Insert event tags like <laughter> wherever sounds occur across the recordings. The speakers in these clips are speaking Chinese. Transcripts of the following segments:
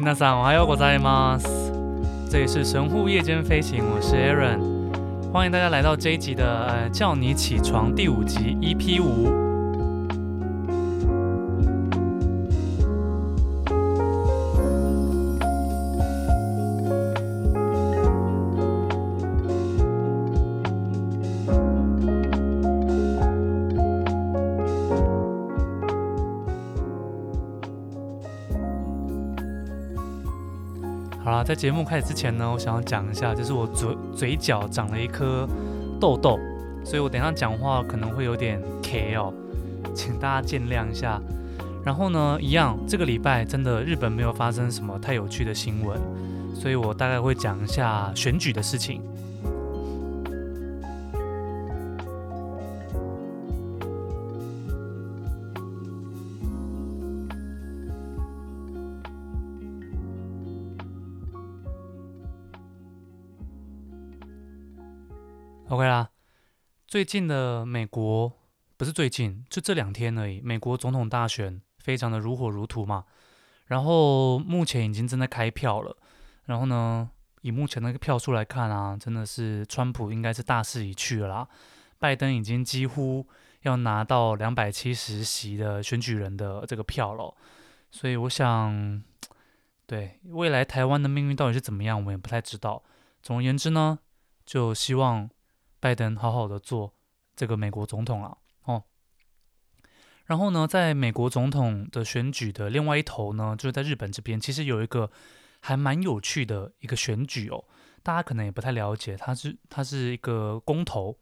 皆さんおはようございます。这里是神户夜间飞行，我是 Aaron，欢迎大家来到这一集的呃叫你起床第五集 EP 五。 在节目开始之前呢，我想要讲一下，就是我嘴嘴角长了一颗痘痘，所以我等下讲话可能会有点 K 哦，请大家见谅一下。然后呢，一样，这个礼拜真的日本没有发生什么太有趣的新闻，所以我大概会讲一下选举的事情。最近的美国不是最近，就这两天而已。美国总统大选非常的如火如荼嘛，然后目前已经正在开票了。然后呢，以目前那个票数来看啊，真的是川普应该是大势已去了啦。拜登已经几乎要拿到两百七十席的选举人的这个票了。所以我想，对未来台湾的命运到底是怎么样，我们也不太知道。总而言之呢，就希望。拜登好好的做这个美国总统了哦，然后呢，在美国总统的选举的另外一头呢，就是在日本这边，其实有一个还蛮有趣的一个选举哦，大家可能也不太了解，它是它是一个公投，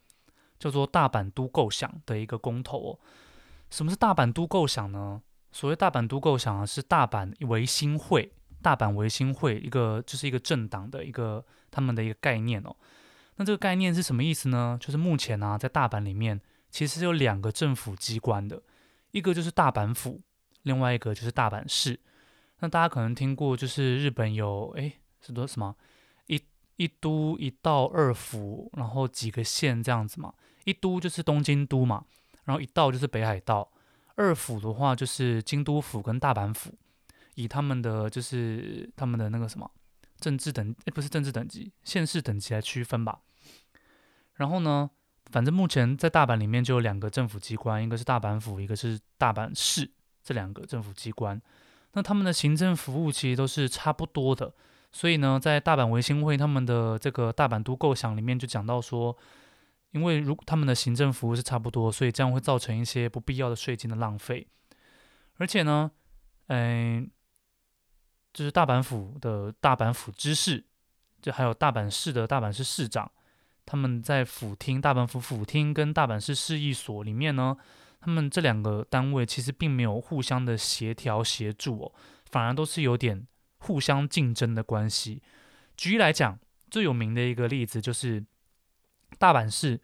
叫做大阪都构想的一个公投哦。什么是大阪都构想呢？所谓大阪都构想啊，是大阪维新会，大阪维新会一个就是一个政党的一个他们的一个概念哦。那这个概念是什么意思呢？就是目前呢，在大阪里面其实有两个政府机关的，一个就是大阪府，另外一个就是大阪市。那大家可能听过，就是日本有诶，是多什么一一都一道二府，然后几个县这样子嘛。一都就是东京都嘛，然后一道就是北海道，二府的话就是京都府跟大阪府，以他们的就是他们的那个什么政治等，诶，不是政治等级，县市等级来区分吧。然后呢，反正目前在大阪里面就有两个政府机关，一个是大阪府，一个是大阪市，这两个政府机关。那他们的行政服务其实都是差不多的，所以呢，在大阪维新会他们的这个大阪都构想里面就讲到说，因为如他们的行政服务是差不多，所以这样会造成一些不必要的税金的浪费。而且呢，嗯，就是大阪府的大阪府知事，就还有大阪市的大阪市市长。他们在府厅、大阪府府厅跟大阪市市役所里面呢，他们这两个单位其实并没有互相的协调协助哦，反而都是有点互相竞争的关系。举例来讲，最有名的一个例子就是大阪市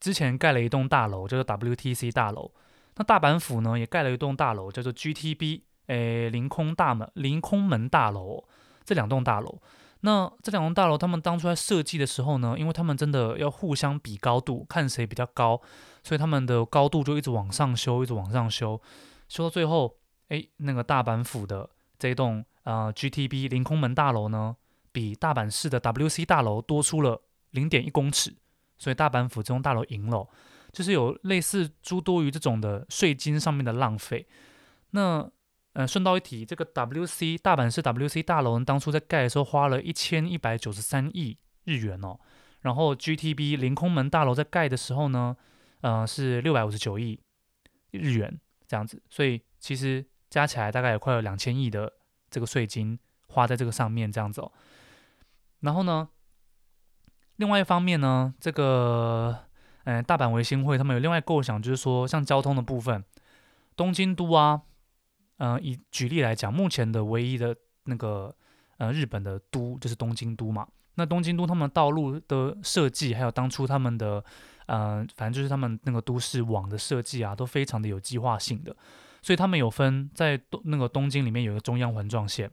之前盖了一栋大楼，叫做 WTC 大楼。那大阪府呢，也盖了一栋大楼，叫做 GTB，诶，临空大门、临空门大楼。这两栋大楼。那这两栋大楼，他们当初在设计的时候呢，因为他们真的要互相比高度，看谁比较高，所以他们的高度就一直往上修，一直往上修，修到最后，哎，那个大阪府的这一栋呃 GTB 临空门大楼呢，比大阪市的 WC 大楼多出了零点一公尺，所以大阪府这栋大楼赢了，就是有类似诸多于这种的税金上面的浪费，那。呃，顺道一提，这个 WC 大阪市 WC 大楼当初在盖的时候花了一千一百九十三亿日元哦，然后 GTB 临空门大楼在盖的时候呢，呃，是六百五十九亿日元这样子，所以其实加起来大概也快有两千亿的这个税金花在这个上面这样子哦。然后呢，另外一方面呢，这个呃大阪维新会他们有另外构想，就是说像交通的部分，东京都啊。呃，以举例来讲，目前的唯一的那个呃日本的都就是东京都嘛。那东京都他们道路的设计，还有当初他们的呃，反正就是他们那个都市网的设计啊，都非常的有计划性的。所以他们有分在东那个东京里面有一个中央环状线，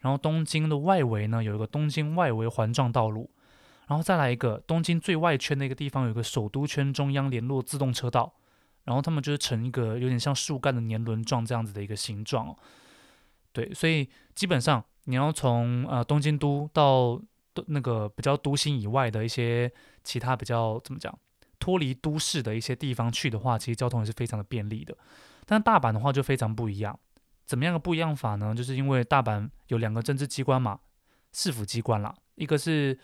然后东京的外围呢有一个东京外围环状道路，然后再来一个东京最外圈的一个地方有一个首都圈中央联络自动车道。然后他们就是成一个有点像树干的年轮状这样子的一个形状。对，所以基本上你要从呃东京都到那个比较都心以外的一些其他比较怎么讲，脱离都市的一些地方去的话，其实交通也是非常的便利的。但大阪的话就非常不一样，怎么样的不一样法呢？就是因为大阪有两个政治机关嘛，市府机关啦，一个是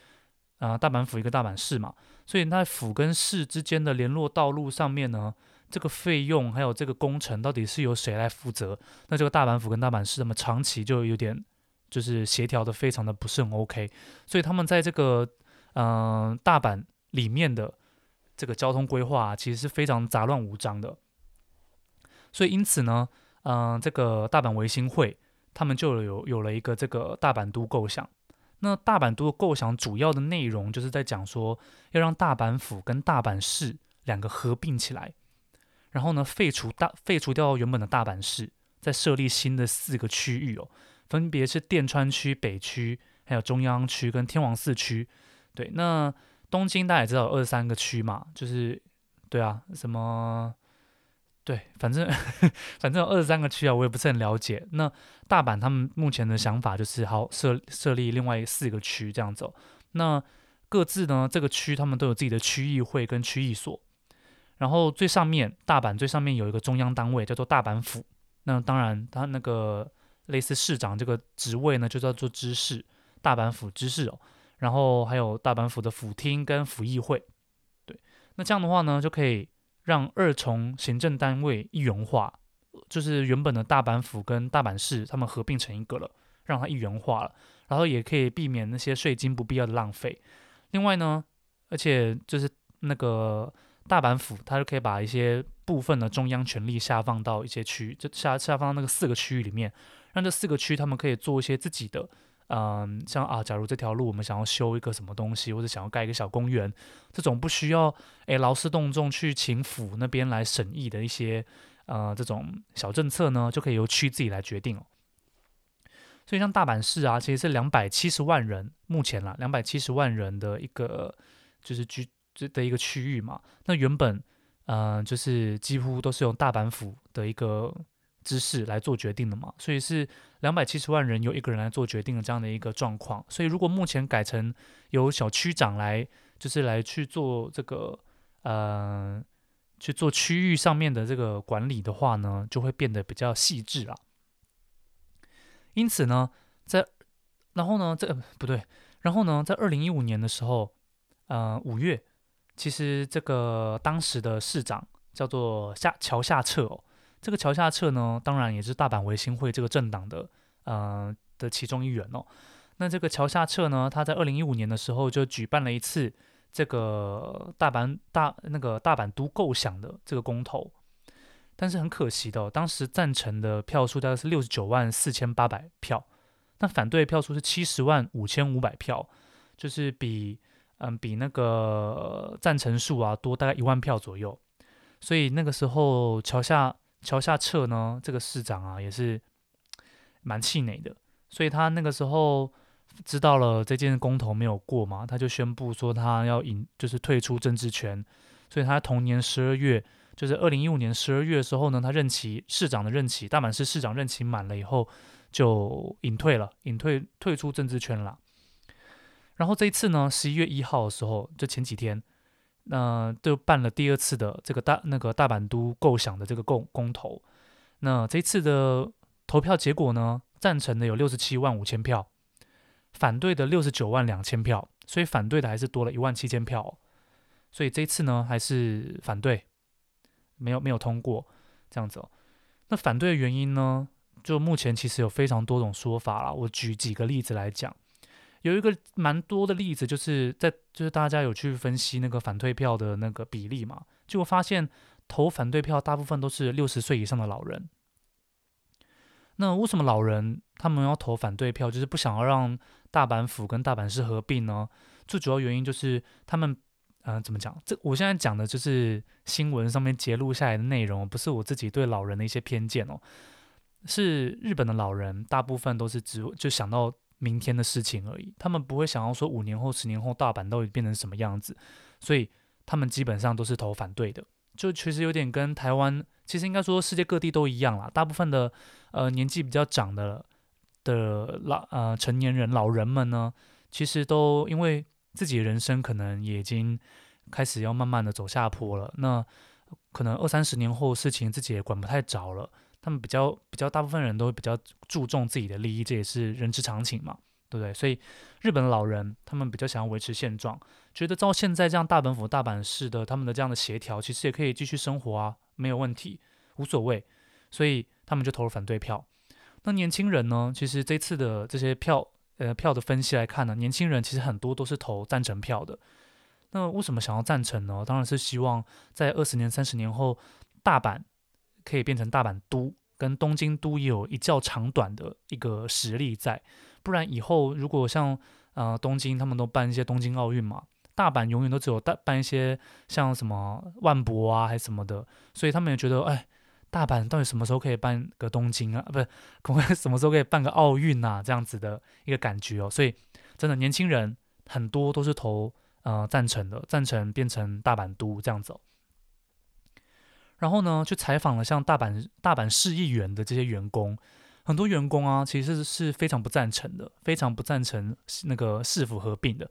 呃大阪府，一个大阪市嘛，所以在府跟市之间的联络道路上面呢，这个费用还有这个工程到底是由谁来负责？那这个大阪府跟大阪市那么长期就有点就是协调的非常的不是很 OK，所以他们在这个嗯、大阪里面的这个交通规划，其实是非常杂乱无章的。所以因此呢，嗯、这个大阪维新会他们就有有了一个这个大阪都构想。那大阪都构想主要的内容就是在讲说，要让大阪府跟大阪市两个合并起来，然后呢，废除大废除掉原本的大阪市，再设立新的四个区域哦，分别是电川区、北区、还有中央区跟天王寺区。对，那东京大家也知道有二十三个区嘛，就是对啊，什么。对，反正 <laughs> 反正有二十三个区啊，我也不是很了解。那大阪他们目前的想法就是，好设设立另外四个区这样子。那各自呢，这个区他们都有自己的区议会跟区议所。然后最上面，大阪最上面有一个中央单位叫做大阪府。那当然，他那个类似市长这个职位呢，就叫做知事，大阪府知事哦。然后还有大阪府的府厅跟府议会。对，那这样的话呢，就可以。让二重行政单位一元化，就是原本的大阪府跟大阪市他们合并成一个了，让它一元化了，然后也可以避免那些税金不必要的浪费。另外呢，而且就是那个大阪府，它就可以把一些部分的中央权力下放到一些区域，就下下放到那个四个区域里面，让这四个区他们可以做一些自己的。嗯，像啊，假如这条路我们想要修一个什么东西，或者想要盖一个小公园，这种不需要诶劳师动众去请府那边来审议的一些呃这种小政策呢，就可以由区自己来决定哦。所以像大阪市啊，其实是两百七十万人，目前啦，两百七十万人的一个就是居这的一个区域嘛。那原本嗯、就是几乎都是用大阪府的一个。知识来做决定的嘛，所以是两百七十万人由一个人来做决定的这样的一个状况。所以如果目前改成由小区长来，就是来去做这个呃去做区域上面的这个管理的话呢，就会变得比较细致啊。因此呢，在然后呢，这、呃、不对，然后呢，在二零一五年的时候，呃五月，其实这个当时的市长叫做下桥下彻哦。这个桥下彻呢，当然也是大阪维新会这个政党的，呃的其中一员哦。那这个桥下彻呢，他在二零一五年的时候就举办了一次这个大阪大那个大阪都构想的这个公投，但是很可惜的，当时赞成的票数大概是六十九万四千八百票，那反对票数是七十万五千五百票，就是比嗯比那个赞成数啊多大概一万票左右，所以那个时候桥下。桥下彻呢，这个市长啊，也是蛮气馁的，所以他那个时候知道了这件公投没有过嘛，他就宣布说他要引，就是退出政治圈。所以他同年十二月，就是二零一五年十二月的时候呢，他任期市长的任期，大阪市市长任期满了以后，就隐退了，隐退退出政治圈了。然后这一次呢，十一月一号的时候，就前几天。那、就办了第二次的这个大那个大阪都构想的这个公公投，那这次的投票结果呢，赞成的有六十七万五千票，反对的六十九万两千票，所以反对的还是多了一万七千票，所以这次呢还是反对，没有没有通过这样子哦。那反对的原因呢，就目前其实有非常多种说法啦，我举几个例子来讲。有一个蛮多的例子，就是在就是大家有去分析那个反对票的那个比例嘛，结果发现投反对票大部分都是六十岁以上的老人。那为什么老人他们要投反对票，就是不想要让大阪府跟大阪市合并呢？最主要原因就是他们，嗯、呃，怎么讲？这我现在讲的就是新闻上面揭露下来的内容，不是我自己对老人的一些偏见哦，是日本的老人大部分都是只就想到。明天的事情而已，他们不会想要说五年后、十年后大阪到底变成什么样子，所以他们基本上都是投反对的。就其实有点跟台湾，其实应该说世界各地都一样啦。大部分的呃年纪比较长的的老呃成年人老人们呢，其实都因为自己人生可能也已经开始要慢慢的走下坡了，那可能二三十年后事情自己也管不太着了。他们比较比较大部分人都会比较注重自己的利益，这也是人之常情嘛，对不对？所以日本老人他们比较想要维持现状，觉得照现在这样大阪府大阪市的他们的这样的协调，其实也可以继续生活啊，没有问题，无所谓。所以他们就投了反对票。那年轻人呢？其实这次的这些票呃票的分析来看呢，年轻人其实很多都是投赞成票的。那为什么想要赞成呢？当然是希望在二十年、三十年后，大阪。可以变成大阪都，跟东京都有一较长短的一个实力在，不然以后如果像呃东京他们都办一些东京奥运嘛，大阪永远都只有大办一些像什么万博啊还是什么的，所以他们也觉得哎，大阪到底什么时候可以办个东京啊？<laughs> 不是，可能什么时候可以办个奥运啊？这样子的一个感觉哦，所以真的年轻人很多都是投呃赞成的，赞成变成大阪都这样子。然后呢，去采访了像大阪大阪市议员的这些员工，很多员工啊，其实是非常不赞成的，非常不赞成那个市府合并的。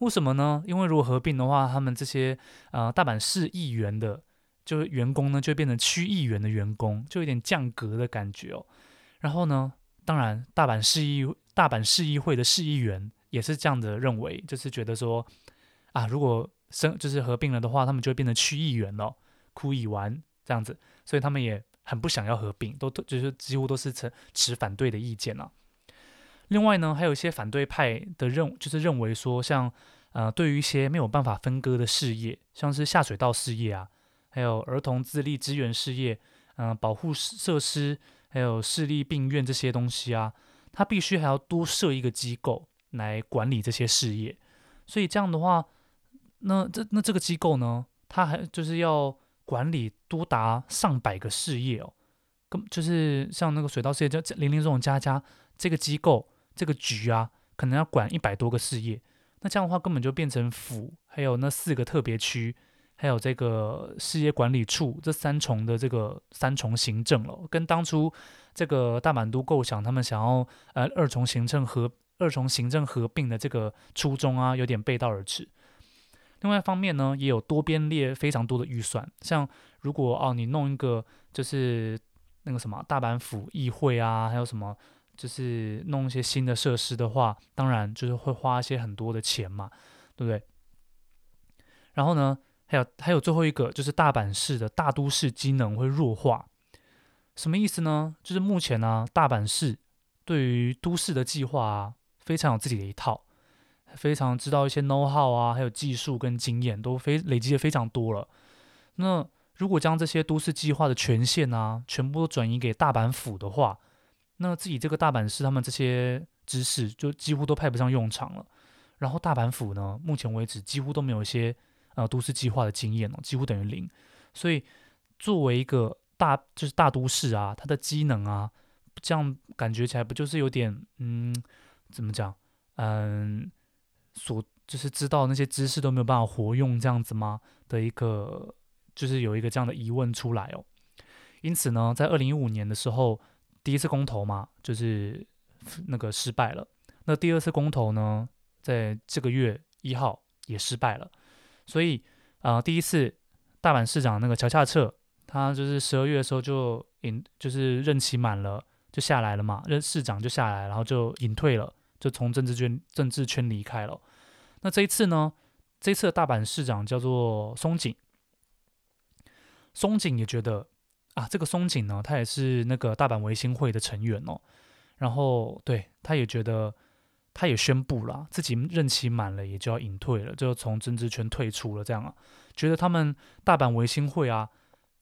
为什么呢？因为如果合并的话，他们这些呃大阪市议员的就是员工呢，就变成区议员的员工，就有点降格的感觉哦。然后呢，当然大阪市议大阪市议会的市议员也是这样的认为，就是觉得说啊，如果生就是合并了的话，他们就会变成区议员了，哭一完。这样子，所以他们也很不想要合并，都就是几乎都是持持反对的意见啊。另外呢，还有一些反对派的认，就是认为说像，像呃，对于一些没有办法分割的事业，像是下水道事业啊，还有儿童自立支援事业，嗯、保护设施，还有市立病院这些东西啊，他必须还要多设一个机构来管理这些事业。所以这样的话，那这那这个机构呢，他还就是要。管理多达上百个事业哦，根就是像那个水稻事业，就林林总总加加这个机构这个局啊，可能要管一百多个事业。那这样的话，根本就变成府，还有那四个特别区，还有这个事业管理处这三重的这个三重行政了。跟当初这个大阪都构想他们想要呃二重行政合二重行政合并的这个初衷啊，有点背道而驰。另外一方面呢，也有多边列非常多的预算，像如果哦你弄一个就是那个什么大阪府议会啊，还有什么就是弄一些新的设施的话，当然就是会花一些很多的钱嘛，对不对？然后呢，还有还有最后一个就是大阪市的大都市机能会弱化，什么意思呢？就是目前呢，大阪市对于都市的计划，非常有自己的一套。非常知道一些 know how 啊，还有技术跟经验都非累积的非常多了。那如果将这些都市计划的权限啊，全部都转移给大阪府的话，那自己这个大阪市他们这些知识就几乎都派不上用场了。然后大阪府呢，目前为止几乎都没有一些呃都市计划的经验哦，几乎等于零。所以作为一个大就是大都市啊，它的机能啊，这样感觉起来不就是有点嗯，怎么讲嗯？所就是知道那些知识都没有办法活用这样子吗？的一个就是有一个这样的疑问出来哦。因此呢，在二零一五年的时候，第一次公投嘛，就是那个失败了。那第二次公投呢，在这个月一号也失败了。所以啊、第一次大阪市长那个桥下彻，他就是十二月的时候就隐，就是任期满了就下来了嘛，任市长就下来，然后就隐退了。就从政治圈政治圈离开了。那这一次呢？这一次的大阪市长叫做松井。松井也觉得啊，这个松井呢，他也是那个大阪维新会的成员哦。然后对，他也觉得，他也宣布了自己任期满了，也就要隐退了，就从政治圈退出了。这样啊，觉得他们大阪维新会啊，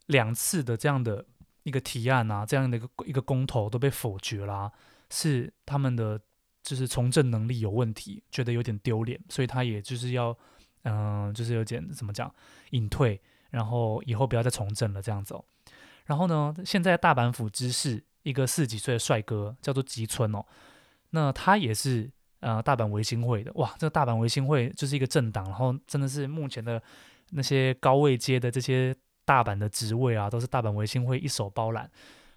两次的这样的一个提案啊，这样的一个一个公投都被否决了啊，是他们的。就是从政能力有问题，觉得有点丢脸，所以他也就是要，嗯、就是有点怎么讲，隐退，然后以后不要再从政了这样子哦。然后呢，现在大阪府知事一个四十几岁的帅哥叫做吉村哦，那他也是呃大阪维新会的哇，这个大阪维新会就是一个政党，然后真的是目前的那些高位阶的这些大阪的职位啊，都是大阪维新会一手包揽。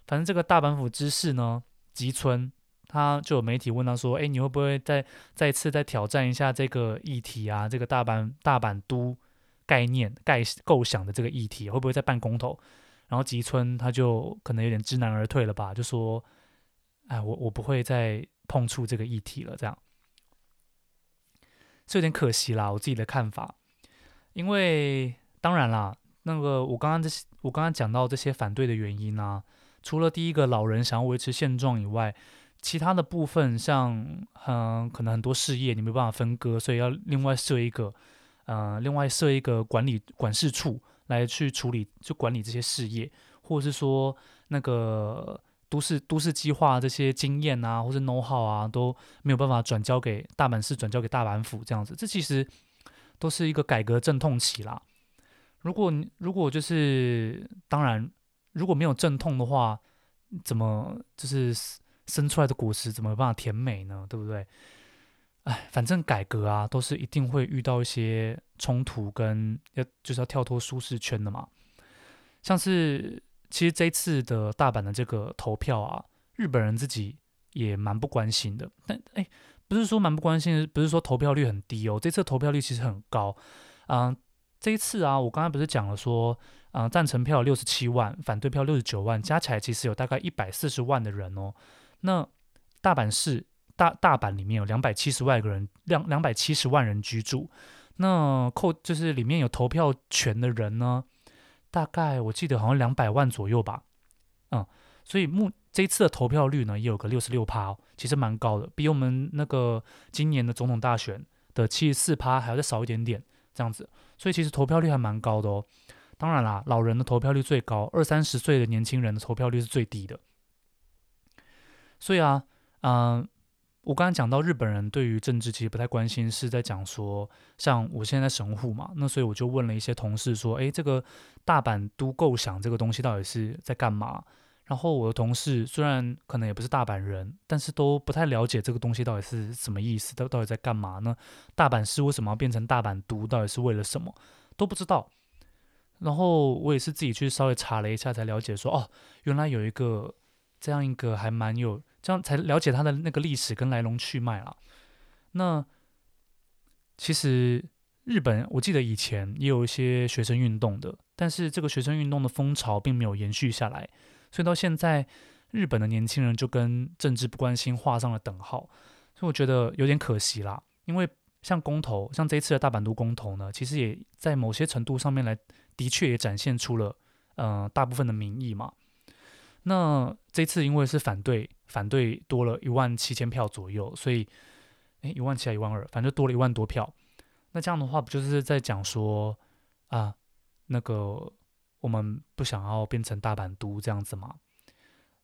反正这个大阪府知事呢，吉村。他就有媒体问他说：“哎，你会不会再再次再挑战一下这个议题啊？这个大阪大阪都概念概构想的这个议题，会不会再办公投？”然后吉村他就可能有点知难而退了吧，就说：“哎，我我不会再碰触这个议题了。”这样是有点可惜啦，我自己的看法。因为当然啦，那个我刚刚这些我刚刚讲到这些反对的原因啊，除了第一个老人想要维持现状以外，其他的部分像嗯，可能很多事业你没办法分割，所以要另外设一个嗯、另外设一个管理管事处。来去处理，就管理这些事业，或者是说那个都市都市计划这些经验啊，或者 know how 啊，都没有办法转交给大阪市，转交给大阪府这样子。这其实都是一个改革阵痛期啦。如果如果就是当然，如果没有阵痛的话，怎么就是生出来的果实怎么有办法甜美呢？对不对？哎，反正改革啊，都是一定会遇到一些冲突，跟要就是要跳脱舒适圈的嘛。像是其实这次的大阪的这个投票啊，日本人自己也蛮不关心的。但哎，不是说蛮不关心，不是说投票率很低哦。这次投票率其实很高。嗯、这一次啊，我刚才不是讲了说，嗯、赞成票六十七万，反对票六十九万，加起来其实有大概一百四十万的人哦。那大阪市。大大阪里面有两百七十万个人，两两百七十万人居住。那扣就是里面有投票权的人呢，大概我记得好像两百万左右吧。嗯，所以目这一次的投票率呢，也有个六十六趴，其实蛮高的，比我们那个今年的总统大选的七十四趴还要再少一点点这样子。所以其实投票率还蛮高的哦。当然啦，老人的投票率最高，二三十岁的年轻人的投票率是最低的。所以啊，嗯。我刚刚讲到日本人对于政治其实不太关心，是在讲说，像我现在在神户嘛，那所以我就问了一些同事说，诶，这个大阪都构想这个东西到底是在干嘛？然后我的同事虽然可能也不是大阪人，但是都不太了解这个东西到底是什么意思，到到底在干嘛呢？大阪市为什么要变成大阪都？到底是为了什么？都不知道。然后我也是自己去稍微查了一下，才了解说，哦，原来有一个这样一个还蛮有。这样才了解他的那个历史跟来龙去脉了。那其实日本，我记得以前也有一些学生运动的，但是这个学生运动的风潮并没有延续下来，所以到现在，日本的年轻人就跟政治不关心画上了等号。所以我觉得有点可惜啦。因为像公投，像这一次的大阪都公投呢，其实也在某些程度上面来，的确也展现出了，呃，大部分的民意嘛。那这次因为是反对，反对多了一万七千票左右，所以，诶，一万七还一万二，反正多了一万多票。那这样的话，不就是在讲说啊，那个我们不想要变成大阪都这样子吗？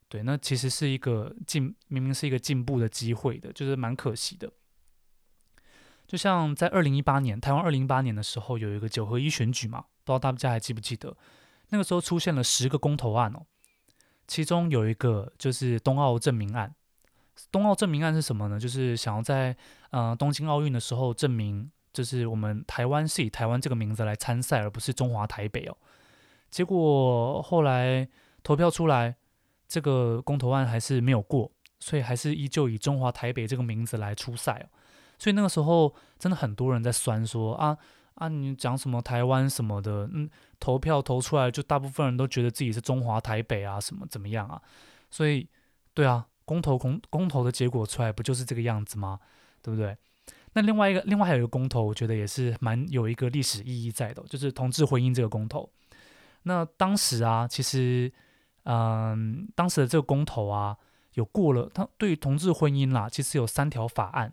对，那其实是一个进，明明是一个进步的机会的，就是蛮可惜的。就像在二零一八年，台湾二零一八年的时候有一个九合一选举嘛，不知道大家还记不记得？那个时候出现了十个公投案哦。其中有一个就是冬奥证明案。冬奥证明案是什么呢？就是想要在呃东京奥运的时候证明，就是我们台湾是以台湾这个名字来参赛，而不是中华台北哦。结果后来投票出来，这个公投案还是没有过，所以还是依旧以中华台北这个名字来出赛哦。所以那个时候真的很多人在酸说啊。啊，你讲什么台湾什么的，嗯，投票投出来，就大部分人都觉得自己是中华台北啊，什么怎么样啊？所以，对啊，公投公公投的结果出来，不就是这个样子吗？对不对？那另外一个，另外还有一个公投，我觉得也是蛮有一个历史意义在的，就是同志婚姻这个公投。那当时啊，其实，嗯，当时的这个公投啊，有过了，它对于同志婚姻啦，其实有三条法案，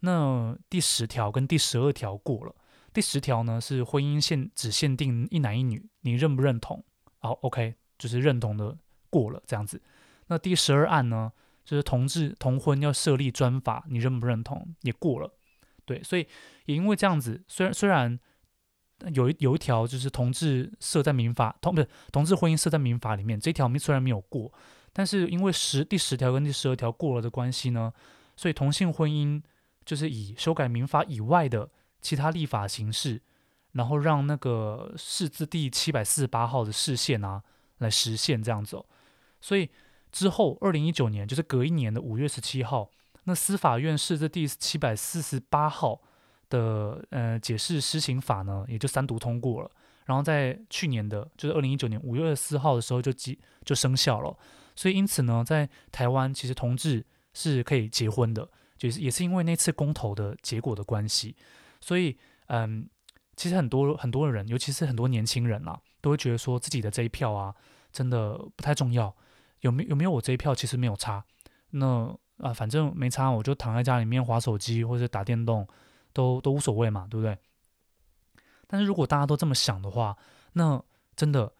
那第十条跟第十二条过了。第十条呢是婚姻限只限定一男一女，你认不认同？好，OK，就是认同的过了这样子。那第十二案呢，就是同志同婚要设立专法，你认不认同？也过了。对，所以也因为这样子，虽然虽然有一有一条就是同志设在民法同不是同志婚姻设在民法里面，这条虽然没有过，但是因为十第十条跟第十二条过了的关系呢，所以同性婚姻就是以修改民法以外的。其他立法形式，然后让那个释字第七百四十八号的释宪啊来实现这样子哦，所以之后，二零一九年就是隔一年的五月十七号，那司法院释字第七百四十八号的呃解释施行法呢，也就三读通过了。然后在去年的，就是二零一九年五月二十四号的时候就即就生效了。所以因此呢，在台湾其实同志是可以结婚的，就是也是因为那次公投的结果的关系。所以嗯，其实很多很多人，尤其是很多年轻人啦，都会觉得说自己的这一票啊，真的不太重要。有没有没有我这一票其实没有差，那啊反正没差，我就躺在家里面划手机或者打电动，都都无所谓嘛，对不对？但是如果大家都这么想的话，那真的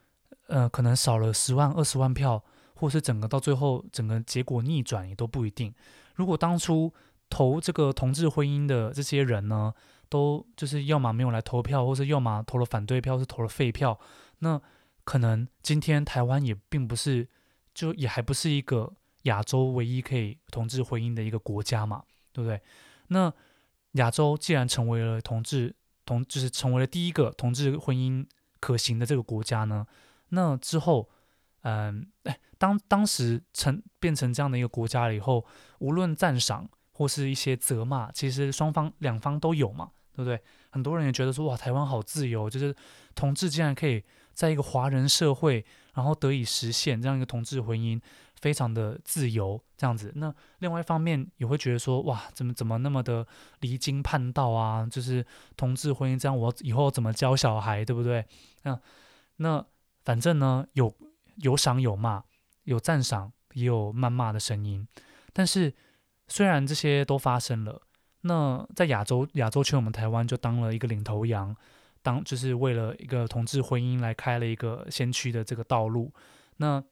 呃可能少了十万二十万票，或是整个到最后整个结果逆转也都不一定。如果当初投这个同志婚姻的这些人呢，都就是要么没有来投票，或是要么投了反对票，是投了废票，那可能今天台湾也并不是。就也还不是一个亚洲唯一可以同志婚姻的一个国家嘛，对不对？那亚洲既然成为了同志同，就是成为了第一个同志婚姻可行的这个国家呢，那之后，嗯，哎，当当时成变成这样的一个国家了以后，无论赞赏或是一些责骂，其实双方两方都有嘛，对不对？很多人也觉得说，哇，台湾好自由，就是同志竟然可以在一个华人社会。然后得以实现这样一个同志婚姻，非常的自由这样子。那另外一方面也会觉得说，哇，怎么怎么那么的离经叛道啊？就是同志婚姻这样，我以后怎么教小孩，对不对？那那反正呢，有有赏有骂，有赞赏也有谩骂的声音。但是虽然这些都发生了，那在亚洲亚洲区，我们台湾就当了一个领头羊。当就是为了一个同志婚姻来开了一个先驱的这个道路，那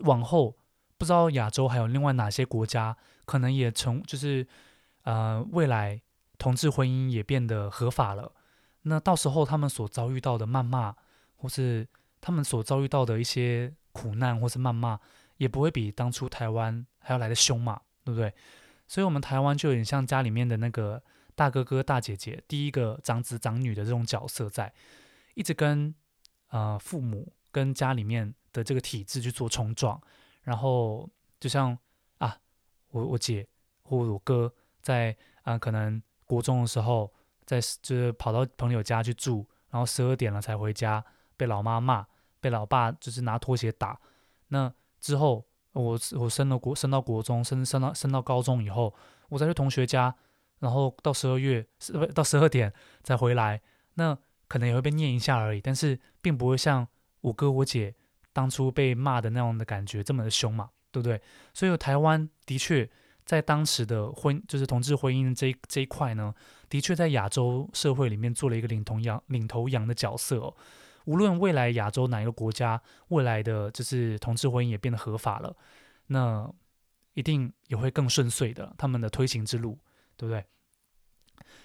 往后不知道亚洲还有另外哪些国家可能也从就是呃未来同志婚姻也变得合法了，那到时候他们所遭遇到的谩骂，或是他们所遭遇到的一些苦难或是谩骂，也不会比当初台湾还要来得凶嘛，对不对？所以，我们台湾就有点像家里面的那个。大哥哥、大姐姐，第一个长子长女的这种角色在，一直跟呃父母跟家里面的这个体制去做冲撞，然后就像啊，我我姐或我哥在啊、可能国中的时候，在就是跑到朋友家去住，然后十二点了才回家，被老妈骂，被老爸就是拿拖鞋打。那之后我我升了国升到国中，升升到升到高中以后，我再去同学家。然后到十二月，不到十二点再回来，那可能也会被念一下而已，但是并不会像我哥我姐当初被骂的那样的感觉这么的凶嘛，对不对？所以台湾的确在当时的婚，就是同志婚姻这一这一块呢，的确在亚洲社会里面做了一个领头羊、领头羊的角色哦。无论未来亚洲哪一个国家未来的就是同志婚姻也变得合法了，那一定也会更顺遂的，他们的推行之路。对不对？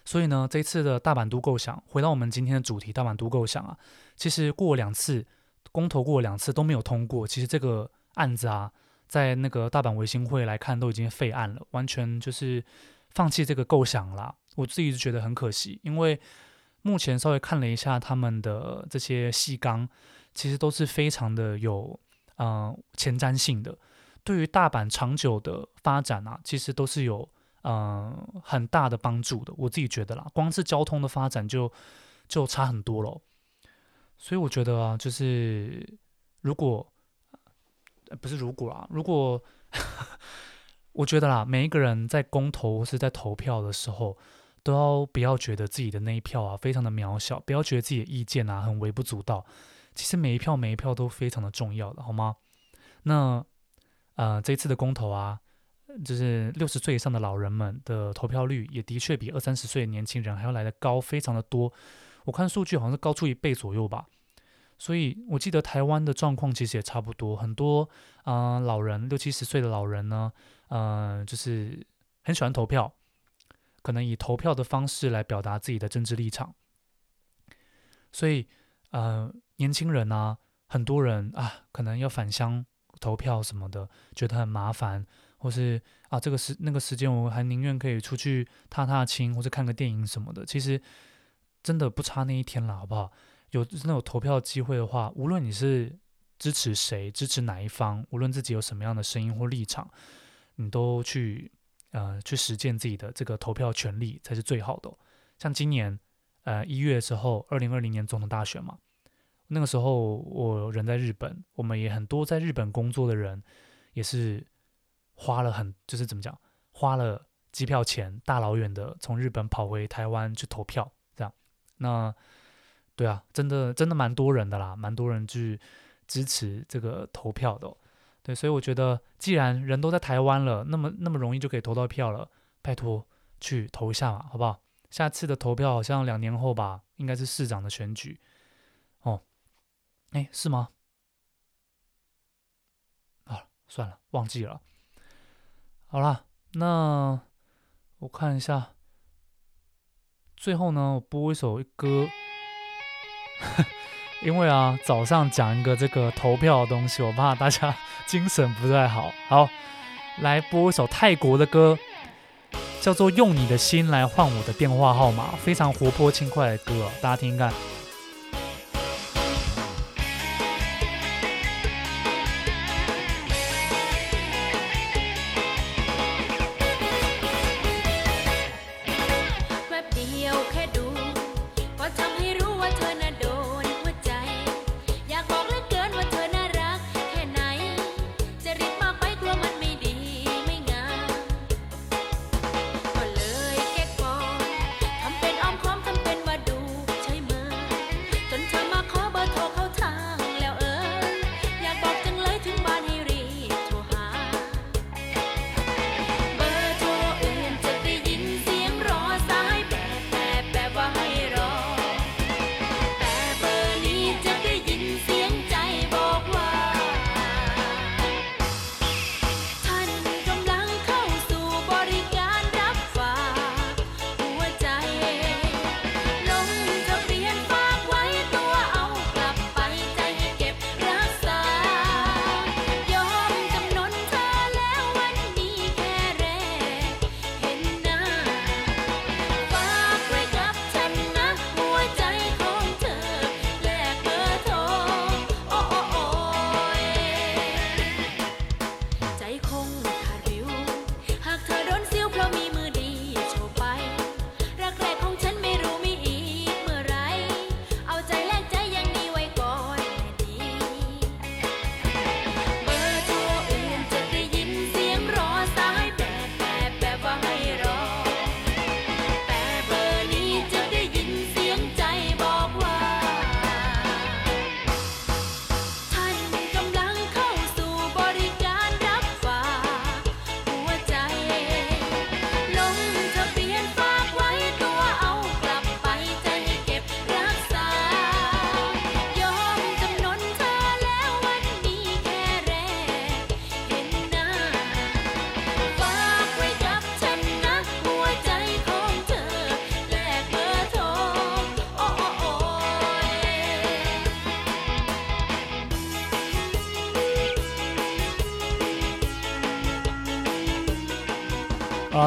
所以呢，这次的大阪都构想，回到我们今天的主题，大阪都构想啊，其实过两次公投过两次都没有通过。其实这个案子啊，在那个大阪维新会来看，都已经废案了，完全就是放弃这个构想了。我自己就觉得很可惜，因为目前稍微看了一下他们的这些细纲，其实都是非常的有嗯、前瞻性的，对于大阪长久的发展啊，其实都是有。嗯、很大的帮助的，我自己觉得啦，光是交通的发展就就差很多了，所以我觉得啊，就是如果不是如果啊，如果 <laughs> 我觉得啦，每一个人在公投或是在投票的时候，都要不要觉得自己的那一票啊非常的渺小，不要觉得自己的意见啊很微不足道，其实每一票每一票都非常的重要的，好吗？那呃，这一次的公投啊。就是六十岁以上的老人们的投票率也的确比二三十岁的年轻人还要来得高，非常的多。我看数据好像是高出一倍左右吧。所以我记得台湾的状况其实也差不多，很多啊、老人六七十岁的老人呢，嗯、呃，就是很喜欢投票，可能以投票的方式来表达自己的政治立场。所以呃，年轻人啊，很多人啊，可能要返乡投票什么的，觉得很麻烦。或是啊，这个时那个时间，我还宁愿可以出去踏踏青，或者看个电影什么的。其实真的不差那一天了，好不好？有真的有投票机会的话，无论你是支持谁，支持哪一方，无论自己有什么样的声音或立场，你都去呃去实践自己的这个投票权利才是最好的。像今年呃一月的时候，二零二零年总统大选嘛，那个时候我人在日本，我们也很多在日本工作的人也是花了很就是怎么讲，花了机票钱，大老远的从日本跑回台湾去投票，这样那。对啊，真的真的蛮多人的啦，蛮多人去支持这个投票的。对，所以我觉得，既然人都在台湾了，那么那么容易就可以投到票了，拜托去投一下嘛，好不好？下次的投票好像两年后吧，应该是市长的选举哦。哎，是吗？啊，算了，忘记了。好啦，那我看一下，最后呢，我播一首歌。<laughs> 因为啊，早上讲一个这个投票的东西，我怕大家 <laughs> 精神不太好。好，来播一首泰国的歌，叫做《用你的心来换我的电话号码》，非常活泼轻快的歌，大家听听看。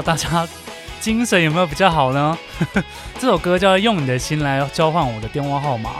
大家精神有没有比较好呢？<laughs> 这首歌叫《用你的心来交换我的电话号码》。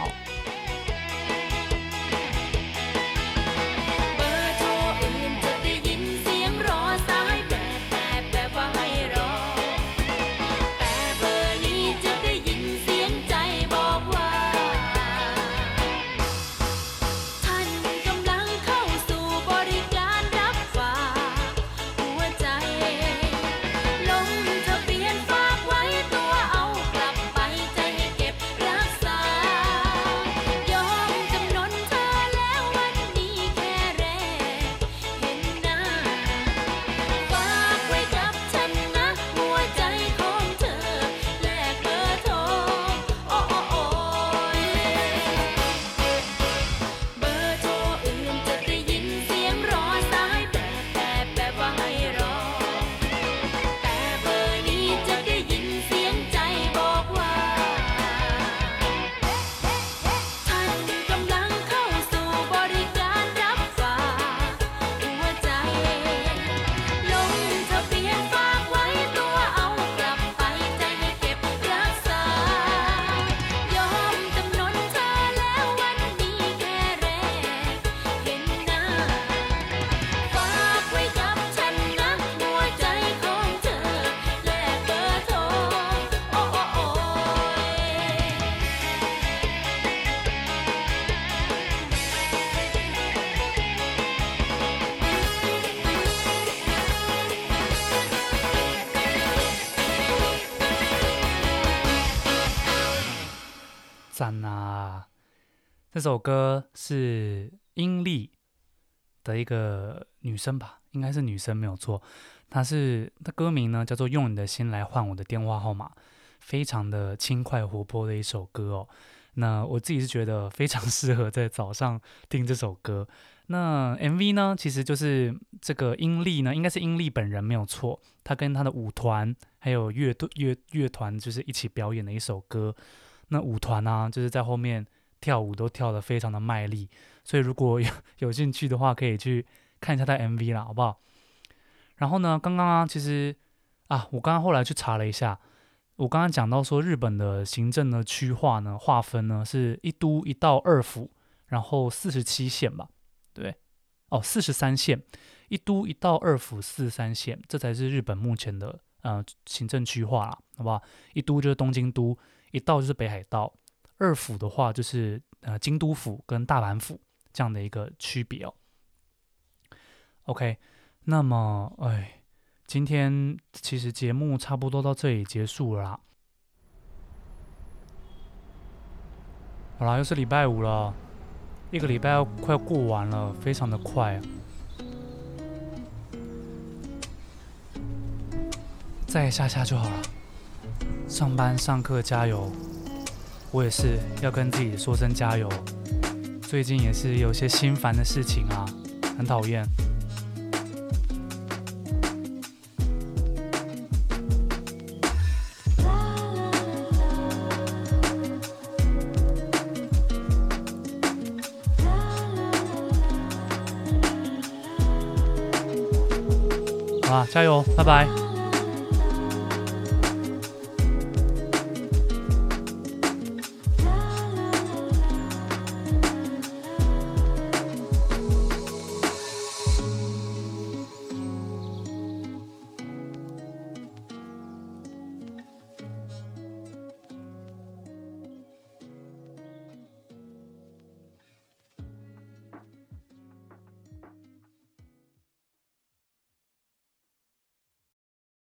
这首歌是阴历的一个女生吧，应该是女生没有错。她是她歌名呢叫做《用你的心来换我的电话号码》，非常的轻快活泼的一首歌哦。那我自己是觉得非常适合在早上听这首歌。那 MV 呢，其实就是这个阴历呢，应该是阴历本人没有错，他跟他的舞团还有乐队乐乐团就是一起表演的一首歌。那舞团呢、啊，就是在后面跳舞都跳得非常的卖力，所以如果有 <laughs> 有兴趣的话，可以去看一下他 MV 啦，好不好？然后呢，刚刚啊，其实啊，我刚刚后来去查了一下。我刚刚讲到说，日本的行政的区划呢，划分呢是一都一到二府，然后四十七县吧，对，哦，四十三县，一都一到二府四十三县，这才是日本目前的呃行政区划啦，好不好？一都就是东京都，一道就是北海道，二府的话就是呃京都府跟大阪府这样的一个区别哦。OK，那么哎。今天其实节目差不多到这里结束了啦。好啦，又是礼拜五了，一个礼拜要快过完了，非常的快啊。再下下就好了。上班上课加油，我也是要跟自己说声加油。最近也是有些心烦的事情啊，很讨厌。啊，加油，拜拜。